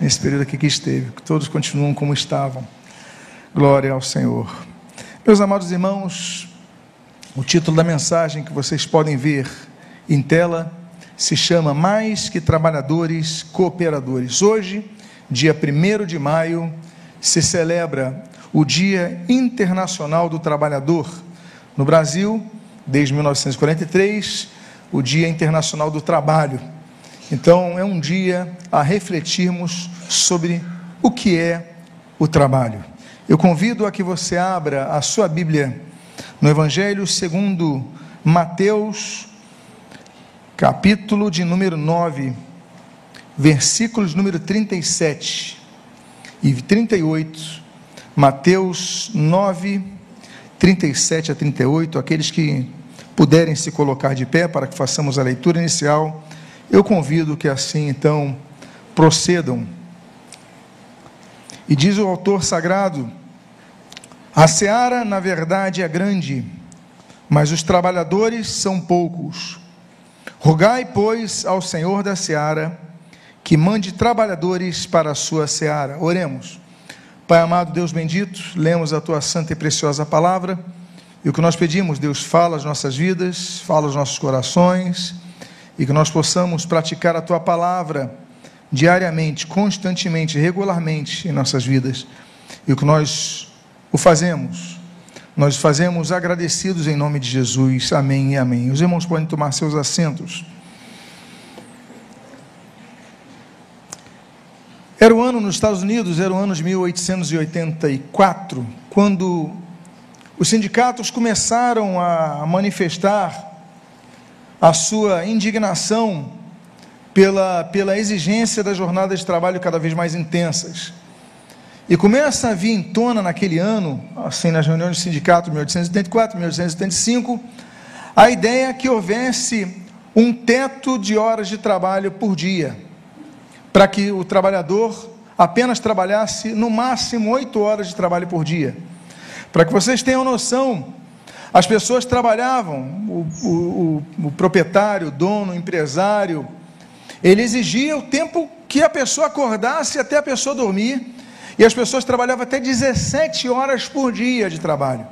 nesse período aqui que esteve, que todos continuam como estavam. Glória ao Senhor. Meus amados irmãos, o título da mensagem que vocês podem ver em tela se chama Mais que Trabalhadores Cooperadores. Hoje, dia 1 de maio, se celebra o Dia Internacional do Trabalhador. No Brasil, desde 1943, o Dia Internacional do Trabalho. Então, é um dia a refletirmos sobre o que é o trabalho. Eu convido a que você abra a sua Bíblia no Evangelho segundo Mateus, capítulo de número 9, versículos número 37 e 38. Mateus 9, 37 a 38. Aqueles que puderem se colocar de pé para que façamos a leitura inicial, eu convido que assim então procedam. E diz o autor sagrado: A seara, na verdade, é grande, mas os trabalhadores são poucos. Rogai, pois, ao Senhor da seara que mande trabalhadores para a sua seara. Oremos. Pai amado, Deus bendito, lemos a tua santa e preciosa palavra. E o que nós pedimos, Deus, fala as nossas vidas, fala os nossos corações, e que nós possamos praticar a tua palavra diariamente, constantemente, regularmente em nossas vidas. E o que nós o fazemos, nós fazemos agradecidos em nome de Jesus. Amém e amém. Os irmãos podem tomar seus assentos. Era o ano nos Estados Unidos, era o ano de 1884, quando os sindicatos começaram a manifestar a sua indignação pela, pela exigência das jornadas de trabalho cada vez mais intensas. E começa a vir em tona naquele ano, assim nas reuniões do sindicato, 1884, 1885, a ideia que houvesse um teto de horas de trabalho por dia, para que o trabalhador apenas trabalhasse no máximo oito horas de trabalho por dia. Para que vocês tenham noção, as pessoas trabalhavam, o, o, o, proprietário, o dono, o empresário, ele exigia o tempo que a pessoa acordasse até a pessoa dormir, e as pessoas trabalhavam até 17 horas por dia de trabalho.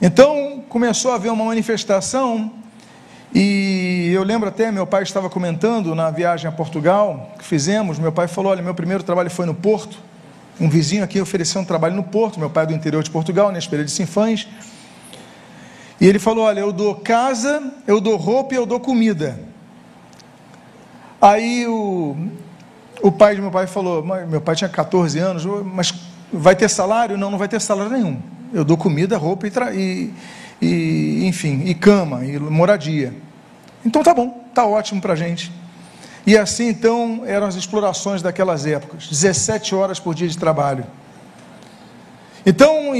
Então começou a haver uma manifestação, e eu lembro até, meu pai estava comentando na viagem a Portugal que fizemos, meu pai falou: Olha, meu primeiro trabalho foi no Porto um vizinho aqui ofereceu um trabalho no Porto, meu pai é do interior de Portugal, na Espelha de Sinfãs. E ele falou: Olha, eu dou casa, eu dou roupa e eu dou comida. Aí o, o pai de meu pai falou: Meu pai tinha 14 anos, mas vai ter salário? Não, não vai ter salário nenhum. Eu dou comida, roupa e, e, e enfim, e cama, e moradia. Então tá bom, tá ótimo para gente. E assim então eram as explorações daquelas épocas, 17 horas por dia de trabalho. Então,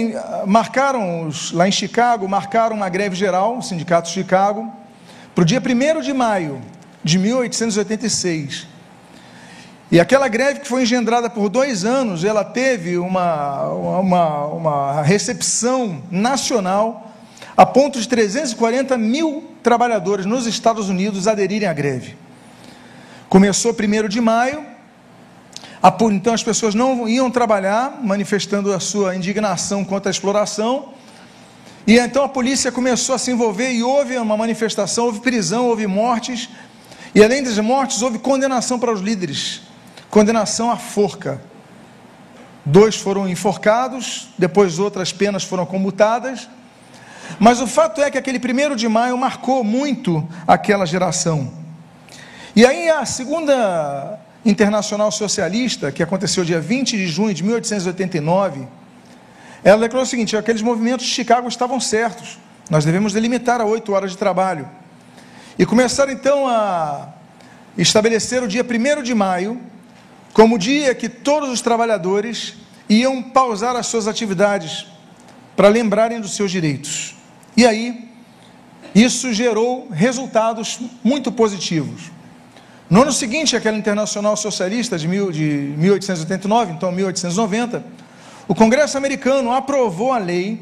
marcaram, lá em Chicago, marcaram uma greve geral, o Sindicato de Chicago, para o dia 1 de maio de 1886. E aquela greve que foi engendrada por dois anos, ela teve uma, uma, uma recepção nacional a ponto de 340 mil trabalhadores nos Estados Unidos aderirem à greve. Começou 1 de maio, então as pessoas não iam trabalhar, manifestando a sua indignação contra a exploração. E então a polícia começou a se envolver e houve uma manifestação, houve prisão, houve mortes. E além das mortes, houve condenação para os líderes condenação à forca. Dois foram enforcados, depois outras penas foram comutadas. Mas o fato é que aquele primeiro de maio marcou muito aquela geração. E aí a segunda internacional socialista, que aconteceu dia 20 de junho de 1889, ela declarou o seguinte: aqueles movimentos de Chicago estavam certos, nós devemos delimitar a oito horas de trabalho. E começaram então a estabelecer o dia 1 de maio como dia que todos os trabalhadores iam pausar as suas atividades para lembrarem dos seus direitos. E aí, isso gerou resultados muito positivos. No ano seguinte, aquela internacional socialista de, mil, de 1889, então 1890, o Congresso americano aprovou a lei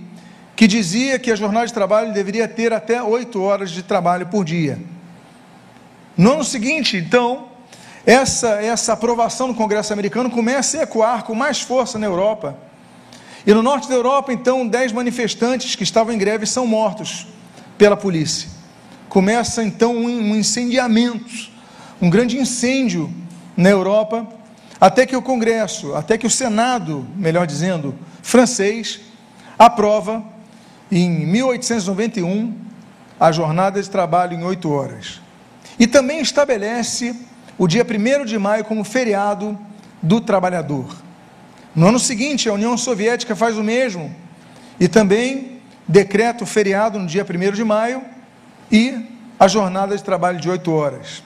que dizia que a jornada de trabalho deveria ter até oito horas de trabalho por dia. No ano seguinte, então, essa, essa aprovação no Congresso americano começa a ecoar com mais força na Europa. E no norte da Europa, então, dez manifestantes que estavam em greve são mortos pela polícia. Começa então um incendiamento, um grande incêndio na Europa, até que o Congresso, até que o Senado, melhor dizendo, francês, aprova em 1891 a jornada de trabalho em oito horas. E também estabelece o dia 1 de maio como feriado do trabalhador. No ano seguinte, a União Soviética faz o mesmo e também decreta o feriado no dia 1 de maio e a jornada de trabalho de oito horas.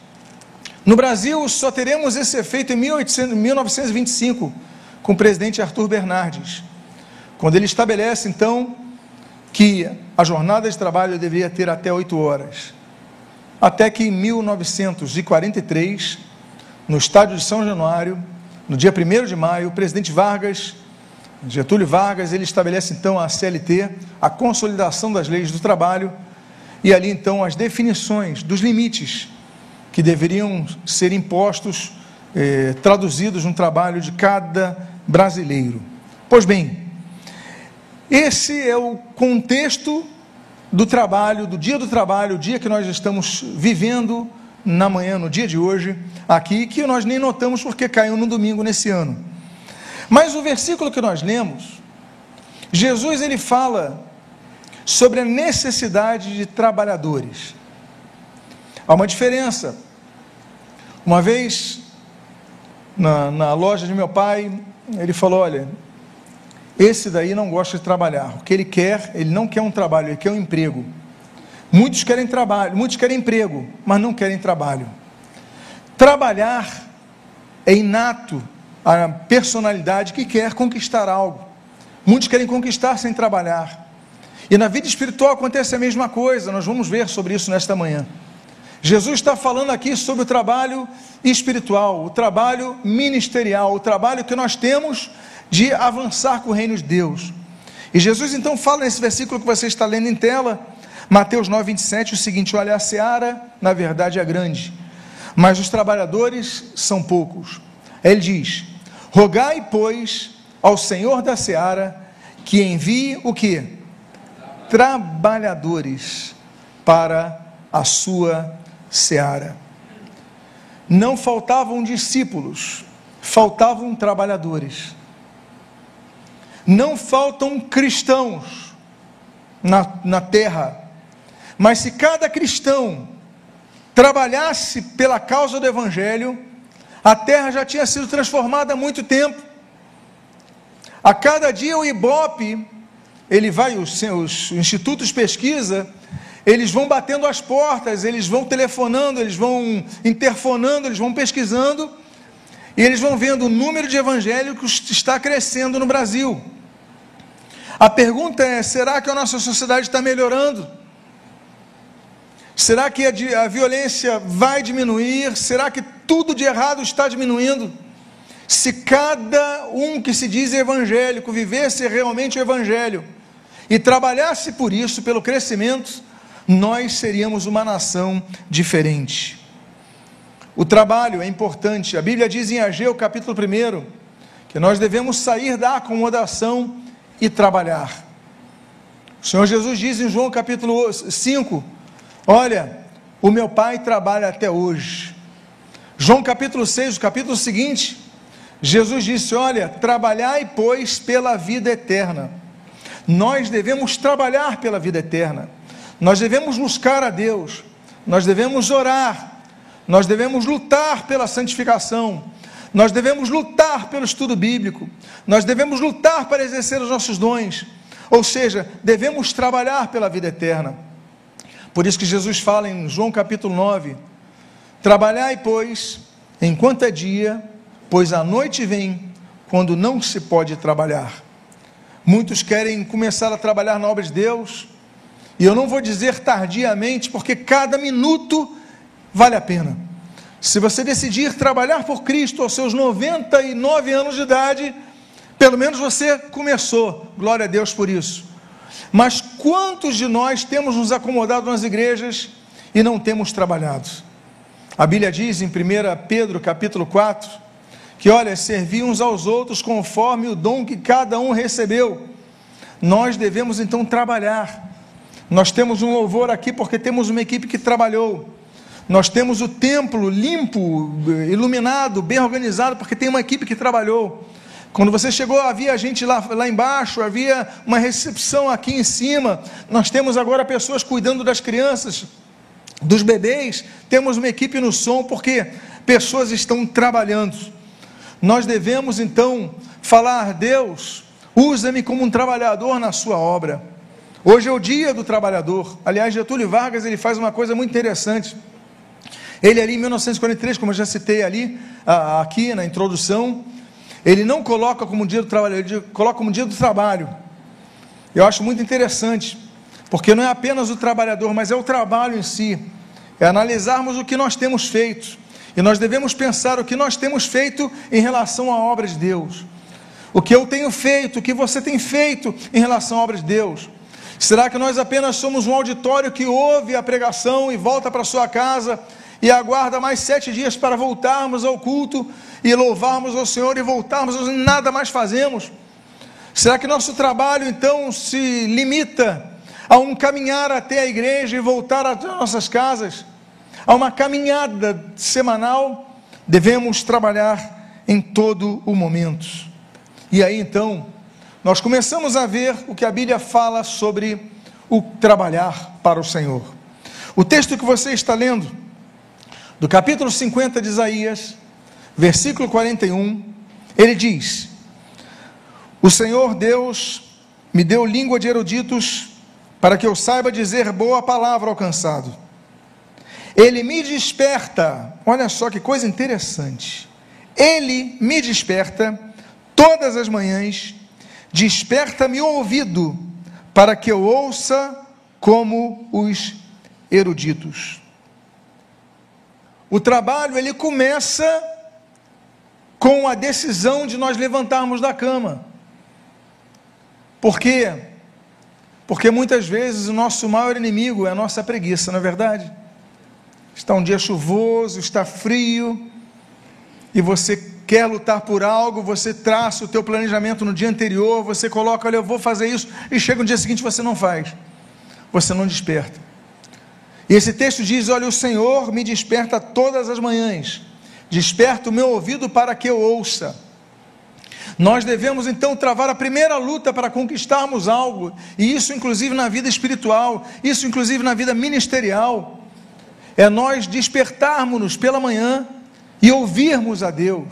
No Brasil, só teremos esse efeito em 1800, 1925, com o presidente Arthur Bernardes, quando ele estabelece, então, que a jornada de trabalho deveria ter até oito horas. Até que em 1943, no estádio de São Januário, no dia 1 de maio, o presidente Vargas, Getúlio Vargas, ele estabelece então a CLT, a consolidação das leis do trabalho, e ali então as definições dos limites que deveriam ser impostos, eh, traduzidos no trabalho de cada brasileiro. Pois bem, esse é o contexto do trabalho, do dia do trabalho, o dia que nós estamos vivendo na manhã, no dia de hoje, aqui, que nós nem notamos porque caiu no domingo nesse ano. Mas o versículo que nós lemos, Jesus ele fala sobre a necessidade de trabalhadores. Há uma diferença. Uma vez, na, na loja de meu pai, ele falou: Olha, esse daí não gosta de trabalhar. O que ele quer, ele não quer um trabalho, ele quer um emprego. Muitos querem trabalho, muitos querem emprego, mas não querem trabalho. Trabalhar é inato à personalidade que quer conquistar algo. Muitos querem conquistar sem trabalhar. E na vida espiritual acontece a mesma coisa, nós vamos ver sobre isso nesta manhã. Jesus está falando aqui sobre o trabalho espiritual, o trabalho ministerial, o trabalho que nós temos de avançar com o reino de Deus. E Jesus então fala nesse versículo que você está lendo em tela, Mateus 9, 27, o seguinte: Olha, a seara, na verdade, é grande, mas os trabalhadores são poucos. Ele diz: Rogai, pois, ao Senhor da seara que envie o que? Trabalhadores para a sua seara. Não faltavam discípulos, faltavam trabalhadores. Não faltam cristãos na, na terra, mas se cada cristão trabalhasse pela causa do Evangelho, a terra já tinha sido transformada há muito tempo. A cada dia o IBOP, ele vai, os, os institutos pesquisa, eles vão batendo as portas, eles vão telefonando, eles vão interfonando, eles vão pesquisando, e eles vão vendo o número de evangélicos está crescendo no Brasil. A pergunta é: será que a nossa sociedade está melhorando? Será que a, a violência vai diminuir? Será que tudo de errado está diminuindo? Se cada um que se diz evangélico vivesse realmente o evangelho e trabalhasse por isso, pelo crescimento, nós seríamos uma nação diferente. O trabalho é importante. A Bíblia diz em Ageu, capítulo 1, que nós devemos sair da acomodação e trabalhar. O Senhor Jesus diz em João capítulo 5: Olha, o meu pai trabalha até hoje. João capítulo 6, o capítulo seguinte, Jesus disse: Olha, trabalhai, pois, pela vida eterna. Nós devemos trabalhar pela vida eterna. Nós devemos buscar a Deus. Nós devemos orar. Nós devemos lutar pela santificação. Nós devemos lutar pelo estudo bíblico, nós devemos lutar para exercer os nossos dons, ou seja, devemos trabalhar pela vida eterna. Por isso que Jesus fala em João capítulo 9: Trabalhai, pois, enquanto é dia, pois a noite vem, quando não se pode trabalhar. Muitos querem começar a trabalhar na obra de Deus, e eu não vou dizer tardiamente, porque cada minuto vale a pena. Se você decidir trabalhar por Cristo aos seus 99 anos de idade, pelo menos você começou, glória a Deus por isso. Mas quantos de nós temos nos acomodado nas igrejas e não temos trabalhado? A Bíblia diz em 1 Pedro capítulo 4 que, olha, servir uns aos outros conforme o dom que cada um recebeu. Nós devemos então trabalhar. Nós temos um louvor aqui porque temos uma equipe que trabalhou. Nós temos o templo limpo, iluminado, bem organizado, porque tem uma equipe que trabalhou. Quando você chegou, havia gente lá, lá embaixo, havia uma recepção aqui em cima. Nós temos agora pessoas cuidando das crianças, dos bebês. Temos uma equipe no som, porque pessoas estão trabalhando. Nós devemos então falar: Deus, usa-me como um trabalhador na Sua obra. Hoje é o dia do trabalhador. Aliás, Getúlio Vargas ele faz uma coisa muito interessante. Ele ali em 1943, como eu já citei ali, aqui na introdução, ele não coloca como dia do trabalho, ele coloca como dia do trabalho. Eu acho muito interessante, porque não é apenas o trabalhador, mas é o trabalho em si. É analisarmos o que nós temos feito. E nós devemos pensar o que nós temos feito em relação à obra de Deus. O que eu tenho feito, o que você tem feito em relação à obra de Deus. Será que nós apenas somos um auditório que ouve a pregação e volta para sua casa e aguarda mais sete dias para voltarmos ao culto e louvarmos ao Senhor e voltarmos, e nada mais fazemos? Será que nosso trabalho então se limita a um caminhar até a igreja e voltar às nossas casas? A uma caminhada semanal? Devemos trabalhar em todo o momento. E aí então, nós começamos a ver o que a Bíblia fala sobre o trabalhar para o Senhor. O texto que você está lendo, do capítulo 50 de Isaías, versículo 41, ele diz: O Senhor Deus me deu língua de eruditos para que eu saiba dizer boa palavra ao cansado. Ele me desperta, olha só que coisa interessante. Ele me desperta todas as manhãs, desperta-me o ouvido para que eu ouça como os eruditos. O trabalho ele começa com a decisão de nós levantarmos da cama. Por quê? Porque muitas vezes o nosso maior inimigo é a nossa preguiça, não é verdade? Está um dia chuvoso, está frio, e você quer lutar por algo, você traça o teu planejamento no dia anterior, você coloca, olha, eu vou fazer isso, e chega no dia seguinte você não faz. Você não desperta. E esse texto diz: Olha, o Senhor me desperta todas as manhãs desperta o meu ouvido para que eu ouça. Nós devemos então travar a primeira luta para conquistarmos algo, e isso inclusive na vida espiritual, isso inclusive na vida ministerial, é nós despertarmos-nos pela manhã e ouvirmos a Deus.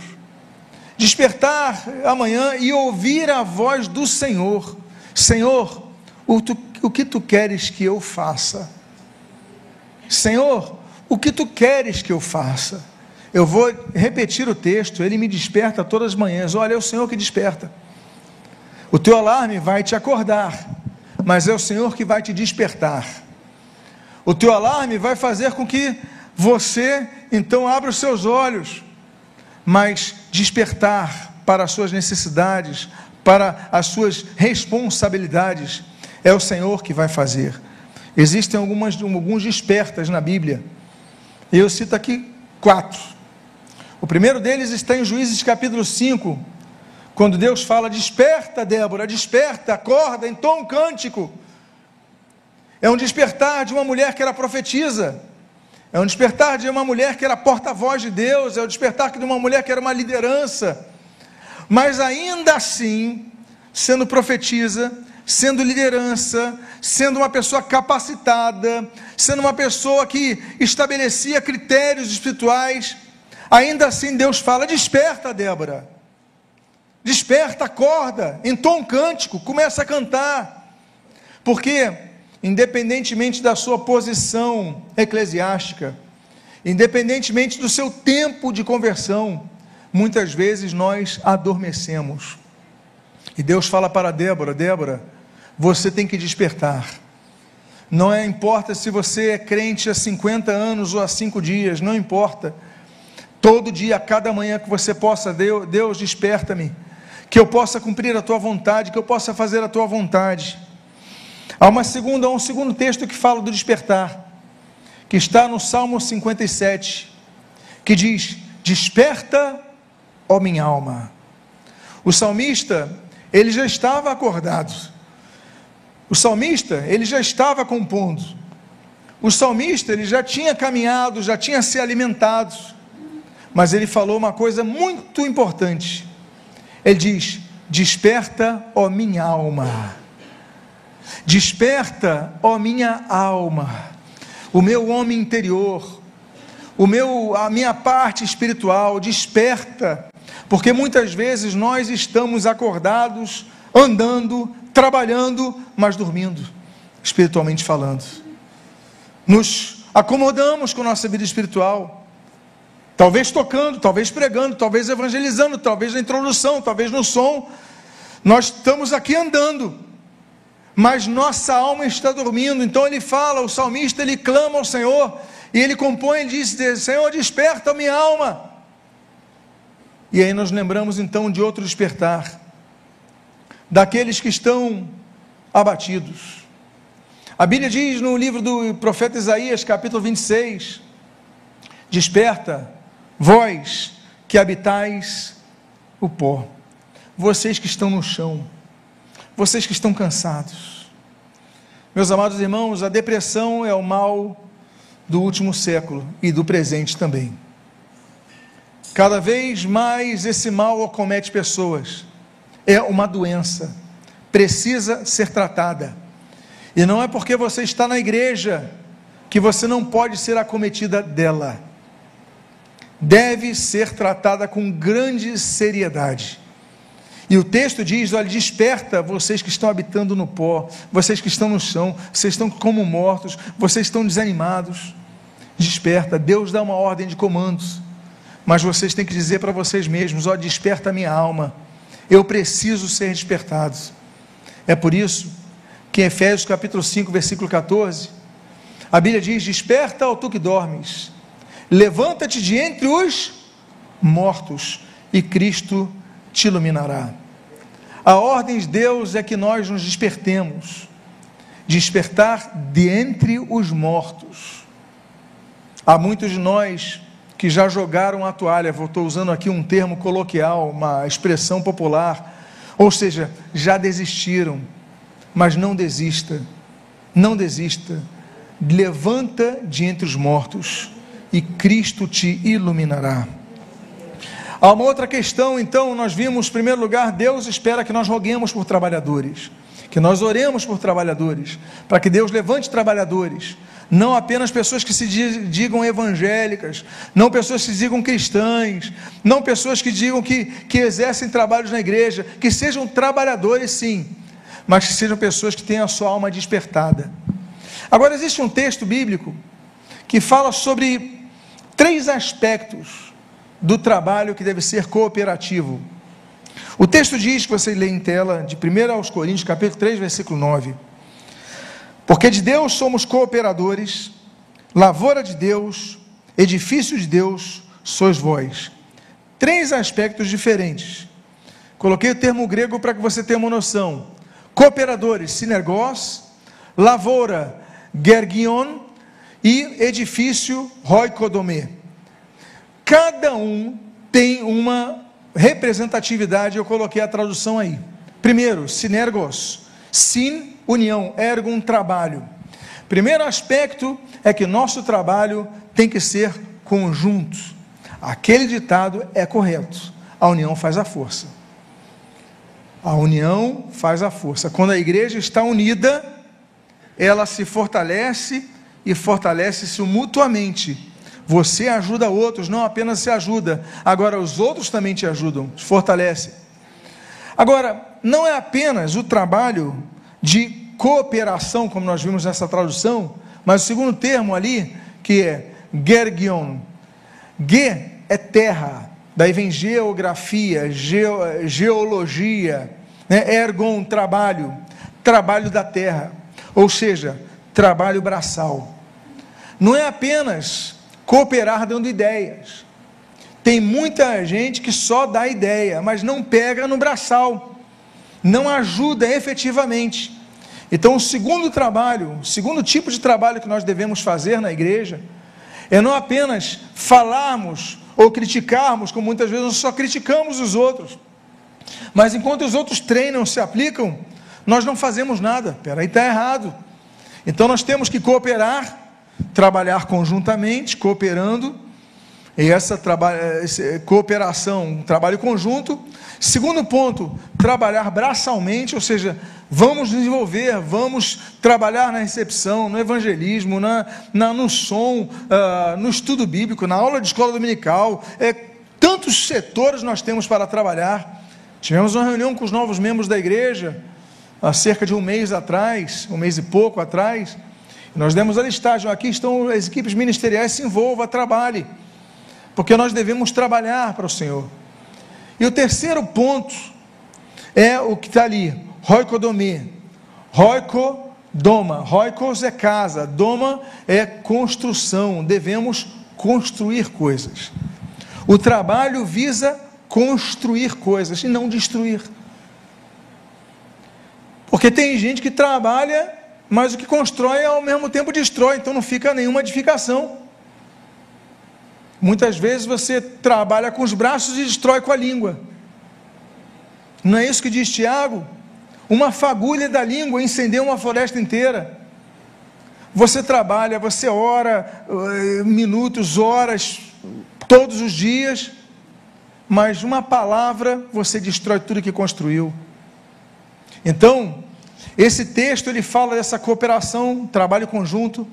Despertar amanhã e ouvir a voz do Senhor: Senhor, o, tu, o que tu queres que eu faça? Senhor, o que tu queres que eu faça? Eu vou repetir o texto, ele me desperta todas as manhãs. Olha, é o Senhor que desperta. O teu alarme vai te acordar, mas é o Senhor que vai te despertar. O teu alarme vai fazer com que você então abra os seus olhos, mas despertar para as suas necessidades, para as suas responsabilidades, é o Senhor que vai fazer. Existem algumas, alguns despertas na Bíblia. Eu cito aqui quatro. O primeiro deles está em Juízes capítulo 5, quando Deus fala: Desperta, Débora, desperta, acorda, entoa um cântico. É um despertar de uma mulher que era profetisa, é um despertar de uma mulher que era porta-voz de Deus, é o um despertar de uma mulher que era uma liderança, mas ainda assim, sendo profetisa, sendo liderança, sendo uma pessoa capacitada, sendo uma pessoa que estabelecia critérios espirituais, Ainda assim, Deus fala: desperta, Débora. Desperta, acorda, entoa um cântico, começa a cantar. Porque, independentemente da sua posição eclesiástica, independentemente do seu tempo de conversão, muitas vezes nós adormecemos. E Deus fala para Débora: Débora, você tem que despertar. Não é, importa se você é crente há 50 anos ou há 5 dias, não importa. Todo dia, a cada manhã que você possa, Deus, Deus desperta-me, que eu possa cumprir a tua vontade, que eu possa fazer a tua vontade. Há uma segunda, um segundo texto que fala do despertar, que está no Salmo 57, que diz: Desperta, ó minha alma. O salmista, ele já estava acordado. O salmista, ele já estava compondo. O salmista, ele já tinha caminhado, já tinha se alimentado. Mas ele falou uma coisa muito importante. Ele diz: Desperta, ó minha alma. Desperta, ó minha alma. O meu homem interior, o meu a minha parte espiritual desperta, porque muitas vezes nós estamos acordados, andando, trabalhando, mas dormindo, espiritualmente falando. Nos acomodamos com nossa vida espiritual Talvez tocando, talvez pregando, talvez evangelizando, talvez na introdução, talvez no som. Nós estamos aqui andando, mas nossa alma está dormindo. Então ele fala, o salmista, ele clama ao Senhor, e ele compõe, ele diz: Senhor, desperta a minha alma. E aí nós lembramos então de outro despertar, daqueles que estão abatidos. A Bíblia diz no livro do profeta Isaías, capítulo 26, desperta Vós que habitais o pó, vocês que estão no chão, vocês que estão cansados. Meus amados irmãos, a depressão é o mal do último século e do presente também. Cada vez mais esse mal acomete pessoas. É uma doença, precisa ser tratada. E não é porque você está na igreja que você não pode ser acometida dela deve ser tratada com grande seriedade. E o texto diz: olha, desperta vocês que estão habitando no pó, vocês que estão no chão, vocês estão como mortos, vocês estão desanimados. Desperta, Deus dá uma ordem de comandos, mas vocês têm que dizer para vocês mesmos: ó, desperta a minha alma, eu preciso ser despertado. É por isso que em Efésios capítulo 5, versículo 14, a Bíblia diz: Desperta, ó tu que dormes, Levanta-te de entre os mortos e Cristo te iluminará. A ordem de Deus é que nós nos despertemos, despertar de entre os mortos. Há muitos de nós que já jogaram a toalha, estou usando aqui um termo coloquial, uma expressão popular, ou seja, já desistiram, mas não desista, não desista, levanta de entre os mortos e Cristo te iluminará. Há uma outra questão, então, nós vimos, em primeiro lugar, Deus espera que nós roguemos por trabalhadores, que nós oremos por trabalhadores, para que Deus levante trabalhadores, não apenas pessoas que se digam evangélicas, não pessoas que se digam cristãs, não pessoas que digam que, que exercem trabalhos na igreja, que sejam trabalhadores sim, mas que sejam pessoas que tenham a sua alma despertada. Agora, existe um texto bíblico que fala sobre três aspectos do trabalho que deve ser cooperativo. O texto diz, que você lê em tela, de 1 aos Coríntios, capítulo 3, versículo 9. Porque de Deus somos cooperadores, lavoura de Deus, edifício de Deus, sois vós. Três aspectos diferentes. Coloquei o termo grego para que você tenha uma noção. Cooperadores, sinergós, lavoura, gergion, e edifício Roicodomê. Cada um tem uma representatividade, eu coloquei a tradução aí. Primeiro, sinergos, sin, união, ergo, um trabalho. Primeiro aspecto é que nosso trabalho tem que ser conjunto. Aquele ditado é correto. A união faz a força. A união faz a força. Quando a igreja está unida, ela se fortalece e fortalece-se mutuamente. Você ajuda outros, não apenas se ajuda, agora os outros também te ajudam, te fortalecem. Agora, não é apenas o trabalho de cooperação, como nós vimos nessa tradução, mas o segundo termo ali, que é gergion. Ge é terra, daí vem geografia, geo, geologia, né? ergon, trabalho, trabalho da terra. Ou seja, trabalho braçal. Não é apenas cooperar dando ideias. Tem muita gente que só dá ideia, mas não pega no braçal, não ajuda efetivamente. Então, o segundo trabalho, o segundo tipo de trabalho que nós devemos fazer na igreja, é não apenas falarmos ou criticarmos, como muitas vezes nós só criticamos os outros, mas enquanto os outros treinam, se aplicam, nós não fazemos nada. Peraí, está errado. Então nós temos que cooperar, trabalhar conjuntamente, cooperando, e essa, cooperação, trabalho conjunto. Segundo ponto, trabalhar braçalmente, ou seja, vamos desenvolver, vamos trabalhar na recepção, no evangelismo, na, na no som, uh, no estudo bíblico, na aula de escola dominical. É, tantos setores nós temos para trabalhar. Tivemos uma reunião com os novos membros da igreja, há cerca de um mês atrás, um mês e pouco atrás. Nós demos a listagem, aqui estão as equipes ministeriais, se envolva, trabalhe porque nós devemos trabalhar para o Senhor. E o terceiro ponto é o que está ali, roicodomia. Roico. Roicos é casa, doma é construção. Devemos construir coisas. O trabalho visa construir coisas e não destruir. Porque tem gente que trabalha, mas o que constrói ao mesmo tempo destrói, então não fica nenhuma edificação. Muitas vezes você trabalha com os braços e destrói com a língua. Não é isso que diz Tiago? Uma fagulha da língua incendeu uma floresta inteira. Você trabalha, você ora uh, minutos, horas, todos os dias, mas uma palavra você destrói tudo que construiu. Então, esse texto ele fala dessa cooperação, trabalho conjunto.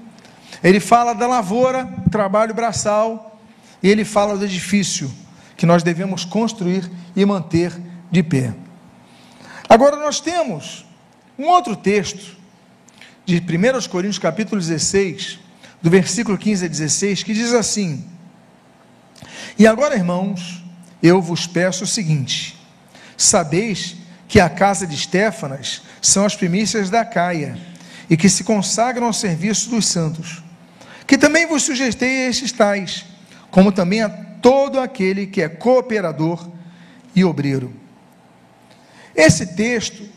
Ele fala da lavoura, trabalho braçal e ele fala do edifício que nós devemos construir e manter de pé. Agora nós temos um outro texto de 1 Coríntios capítulo 16, do versículo 15 a 16, que diz assim: E agora, irmãos, eu vos peço o seguinte: sabeis que a casa de Estéfanas são as primícias da Caia, e que se consagram ao serviço dos santos, que também vos sujeitei a estes tais, como também a todo aquele que é cooperador e obreiro. Esse texto,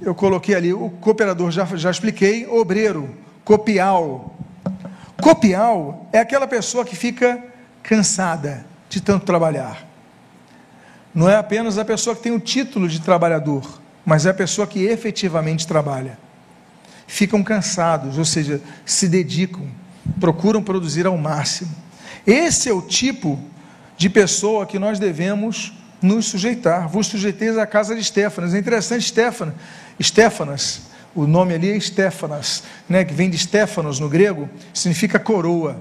eu coloquei ali, o cooperador já, já expliquei, obreiro, copial. Copial é aquela pessoa que fica cansada de tanto trabalhar. Não é apenas a pessoa que tem o título de trabalhador, mas é a pessoa que efetivamente trabalha. Ficam cansados, ou seja, se dedicam, procuram produzir ao máximo. Esse é o tipo de pessoa que nós devemos nos sujeitar. Vos sujeiteis à casa de Stefanas. É interessante, Stefanas, Stefanas o nome ali é Stefanas, né, que vem de Stefanos no grego, significa coroa.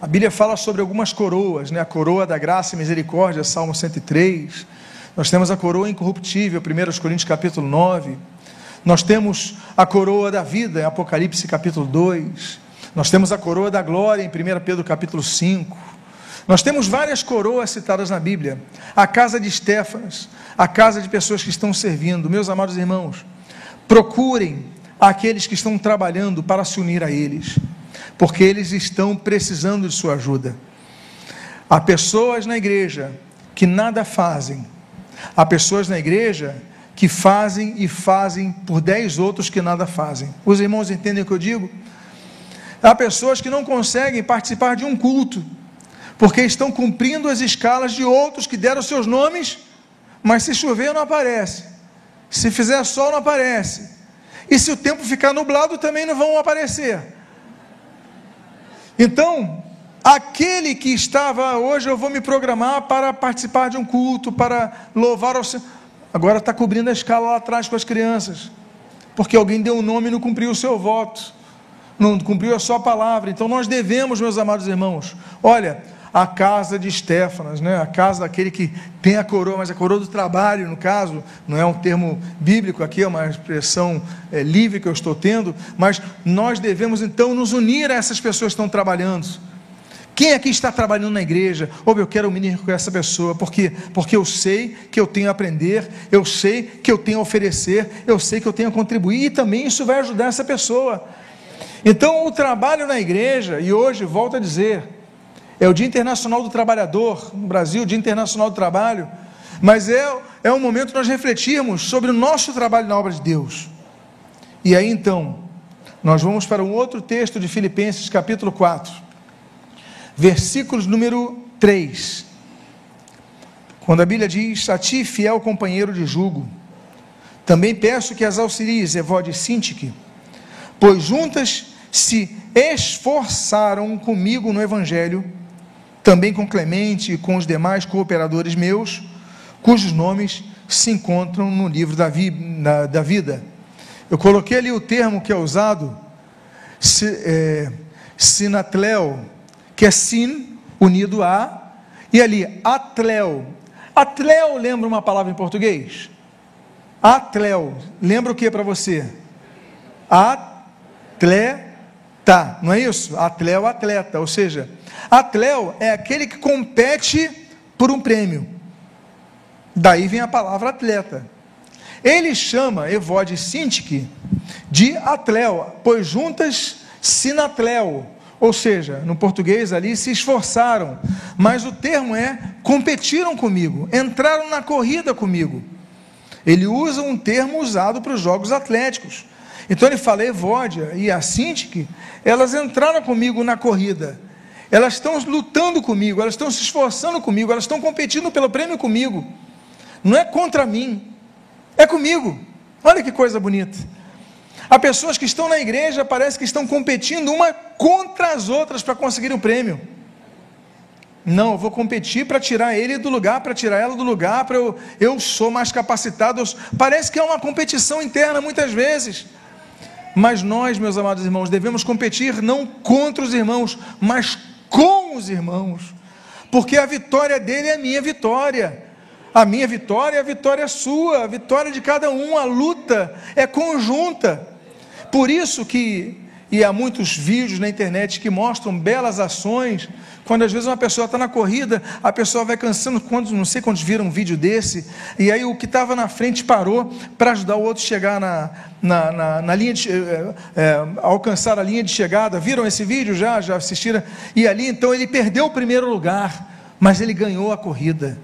A Bíblia fala sobre algumas coroas, né, a coroa da graça e misericórdia, Salmo 103. Nós temos a coroa incorruptível, 1 Coríntios capítulo 9. Nós temos a coroa da vida, em Apocalipse capítulo 2. Nós temos a coroa da glória em 1 Pedro capítulo 5. Nós temos várias coroas citadas na Bíblia. A casa de Estéfanas, a casa de pessoas que estão servindo. Meus amados irmãos, procurem aqueles que estão trabalhando para se unir a eles, porque eles estão precisando de sua ajuda. Há pessoas na igreja que nada fazem. Há pessoas na igreja que fazem e fazem por dez outros que nada fazem. Os irmãos entendem o que eu digo? Há pessoas que não conseguem participar de um culto, porque estão cumprindo as escalas de outros que deram seus nomes, mas se chover não aparece, se fizer sol não aparece, e se o tempo ficar nublado também não vão aparecer. Então, aquele que estava hoje eu vou me programar para participar de um culto, para louvar ao Senhor, agora está cobrindo a escala lá atrás com as crianças, porque alguém deu um nome e não cumpriu o seu voto não cumpriu a sua palavra. Então nós devemos, meus amados irmãos, olha, a casa de Estéfanas, né? a casa daquele que tem a coroa, mas a coroa do trabalho, no caso, não é um termo bíblico aqui, é uma expressão é, livre que eu estou tendo, mas nós devemos então nos unir a essas pessoas que estão trabalhando. Quem aqui está trabalhando na igreja? Ou eu quero unir com essa pessoa, porque porque eu sei que eu tenho a aprender, eu sei que eu tenho a oferecer, eu sei que eu tenho a contribuir e também isso vai ajudar essa pessoa. Então, o trabalho na igreja, e hoje, volto a dizer, é o Dia Internacional do Trabalhador, no Brasil, Dia Internacional do Trabalho, mas é, é um momento nós refletirmos sobre o nosso trabalho na obra de Deus. E aí então, nós vamos para um outro texto de Filipenses, capítulo 4. versículos número 3. Quando a Bíblia diz: A ti, fiel companheiro de jugo, também peço que as auxilies Evode Sintique, pois juntas se esforçaram comigo no Evangelho, também com Clemente e com os demais cooperadores meus, cujos nomes se encontram no livro da, vi, na, da vida. Eu coloquei ali o termo que é usado, si, é, sinatleo, que é sin unido a, e ali atleo. Atleo lembra uma palavra em português? Atleo, lembra o que para você? Atleta, não é isso? Atleo, atleta, ou seja, atleo é aquele que compete por um prêmio. Daí vem a palavra atleta. Ele chama Evode Sintique de atleo, pois juntas sinatleo, ou seja, no português ali se esforçaram, mas o termo é competiram comigo, entraram na corrida comigo. Ele usa um termo usado para os jogos atléticos. Então ele fala, Evódia e a Sintique, elas entraram comigo na corrida. Elas estão lutando comigo, elas estão se esforçando comigo, elas estão competindo pelo prêmio comigo. Não é contra mim, é comigo. Olha que coisa bonita. Há pessoas que estão na igreja, parece que estão competindo uma contra as outras para conseguir o prêmio. Não, eu vou competir para tirar ele do lugar, para tirar ela do lugar, para eu, eu sou mais capacitado. Parece que é uma competição interna muitas vezes. Mas nós, meus amados irmãos, devemos competir não contra os irmãos, mas com os irmãos. Porque a vitória dele é a minha vitória. A minha vitória é a vitória sua, a vitória de cada um, a luta é conjunta. Por isso que, e há muitos vídeos na internet que mostram belas ações quando às vezes uma pessoa está na corrida, a pessoa vai cansando, quando, não sei quantos viram um vídeo desse, e aí o que estava na frente parou para ajudar o outro a chegar na, na, na, na linha de, é, é, alcançar a linha de chegada. Viram esse vídeo já? Já assistiram? E ali então ele perdeu o primeiro lugar, mas ele ganhou a corrida.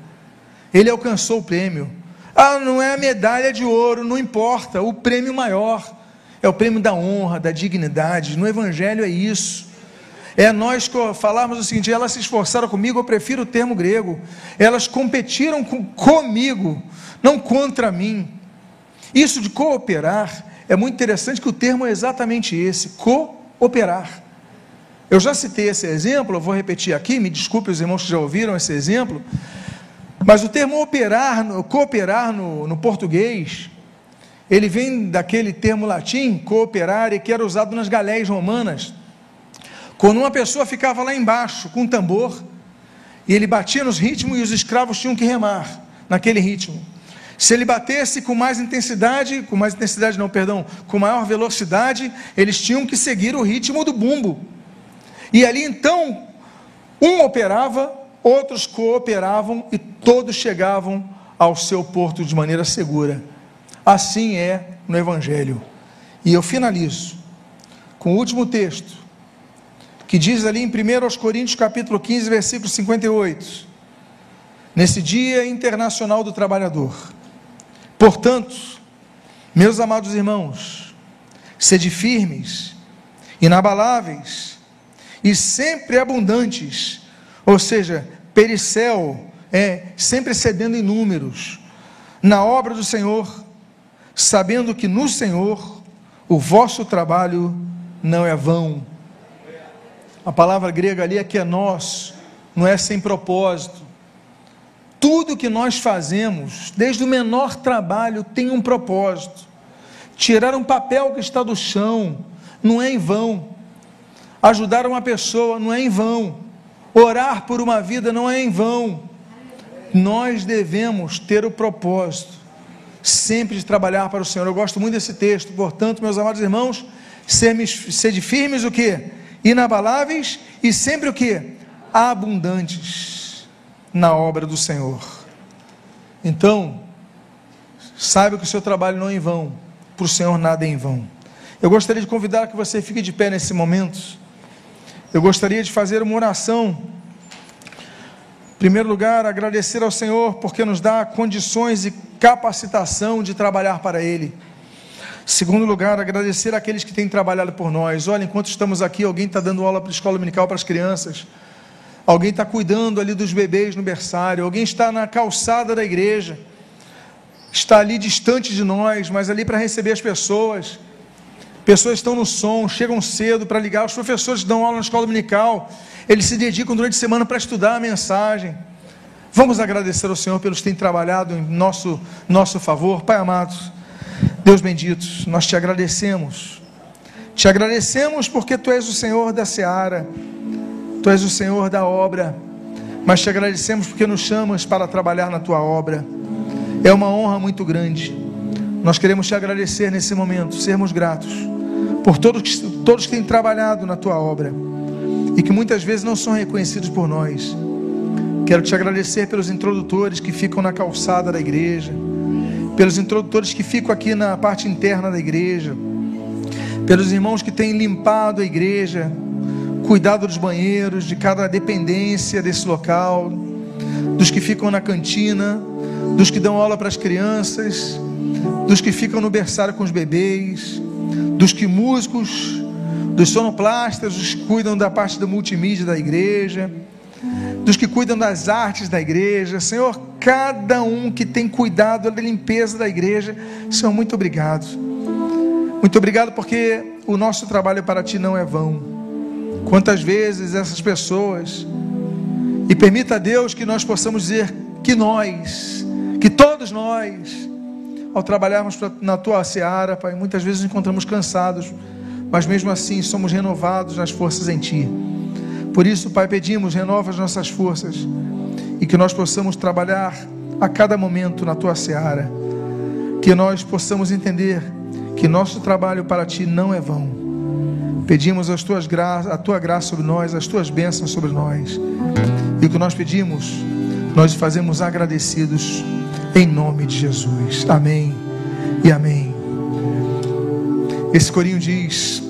Ele alcançou o prêmio. Ah, não é a medalha de ouro, não importa, o prêmio maior é o prêmio da honra, da dignidade. No Evangelho é isso. É nós falarmos o seguinte: elas se esforçaram comigo, eu prefiro o termo grego. Elas competiram com, comigo, não contra mim. Isso de cooperar é muito interessante que o termo é exatamente esse: cooperar. Eu já citei esse exemplo, eu vou repetir aqui, me desculpe os irmãos que já ouviram esse exemplo, mas o termo operar, cooperar no, no português, ele vem daquele termo latim, cooperare, que era usado nas galéias romanas quando uma pessoa ficava lá embaixo com um tambor, e ele batia nos ritmos e os escravos tinham que remar naquele ritmo. Se ele batesse com mais intensidade, com mais intensidade não, perdão, com maior velocidade, eles tinham que seguir o ritmo do bumbo. E ali então, um operava, outros cooperavam e todos chegavam ao seu porto de maneira segura. Assim é no Evangelho. E eu finalizo com o último texto, que diz ali em 1 Coríntios capítulo 15, versículo 58, nesse Dia Internacional do Trabalhador. Portanto, meus amados irmãos, sede firmes, inabaláveis e sempre abundantes, ou seja, pericel, é sempre cedendo em números, na obra do Senhor, sabendo que no Senhor o vosso trabalho não é vão a palavra grega ali é que é nós, não é sem propósito. Tudo que nós fazemos, desde o menor trabalho, tem um propósito. Tirar um papel que está do chão, não é em vão. Ajudar uma pessoa não é em vão. Orar por uma vida não é em vão. Nós devemos ter o propósito sempre de trabalhar para o Senhor. Eu gosto muito desse texto, portanto, meus amados irmãos, sede firmes o que? Inabaláveis e sempre o que? Abundantes na obra do Senhor. Então, saiba que o seu trabalho não é em vão, para o Senhor nada é em vão. Eu gostaria de convidar que você fique de pé nesse momento. Eu gostaria de fazer uma oração. Em primeiro lugar, agradecer ao Senhor porque nos dá condições e capacitação de trabalhar para Ele. Segundo lugar, agradecer àqueles que têm trabalhado por nós. Olha, enquanto estamos aqui, alguém está dando aula para a escola dominical para as crianças. alguém está cuidando ali dos bebês no berçário, alguém está na calçada da igreja, está ali distante de nós, mas ali para receber as pessoas. Pessoas estão no som, chegam cedo para ligar, os professores dão aula na escola dominical, eles se dedicam durante a semana para estudar a mensagem. Vamos agradecer ao Senhor pelos que têm trabalhado em nosso, nosso favor. Pai amado, Deus bendito, nós te agradecemos. Te agradecemos porque Tu és o Senhor da seara, Tu és o Senhor da obra, mas te agradecemos porque nos chamas para trabalhar na Tua obra. É uma honra muito grande. Nós queremos te agradecer nesse momento, sermos gratos por todos, todos que têm trabalhado na Tua obra e que muitas vezes não são reconhecidos por nós. Quero te agradecer pelos introdutores que ficam na calçada da igreja, pelos introdutores que ficam aqui na parte interna da igreja, pelos irmãos que têm limpado a igreja, cuidado dos banheiros, de cada dependência desse local, dos que ficam na cantina, dos que dão aula para as crianças, dos que ficam no berçário com os bebês, dos que músicos, dos sonoplastas, os que cuidam da parte da multimídia da igreja dos que cuidam das artes da igreja. Senhor, cada um que tem cuidado da limpeza da igreja, Senhor, muito obrigado. Muito obrigado porque o nosso trabalho para ti não é vão. Quantas vezes essas pessoas, e permita a Deus que nós possamos dizer que nós, que todos nós, ao trabalharmos na tua seara, Pai, muitas vezes nos encontramos cansados, mas mesmo assim somos renovados nas forças em Ti. Por isso, Pai, pedimos, renova as nossas forças e que nós possamos trabalhar a cada momento na tua seara. Que nós possamos entender que nosso trabalho para ti não é vão. Pedimos as tuas gra a tua graça sobre nós, as tuas bênçãos sobre nós. E o que nós pedimos, nós fazemos agradecidos em nome de Jesus. Amém e amém. Esse corinho diz.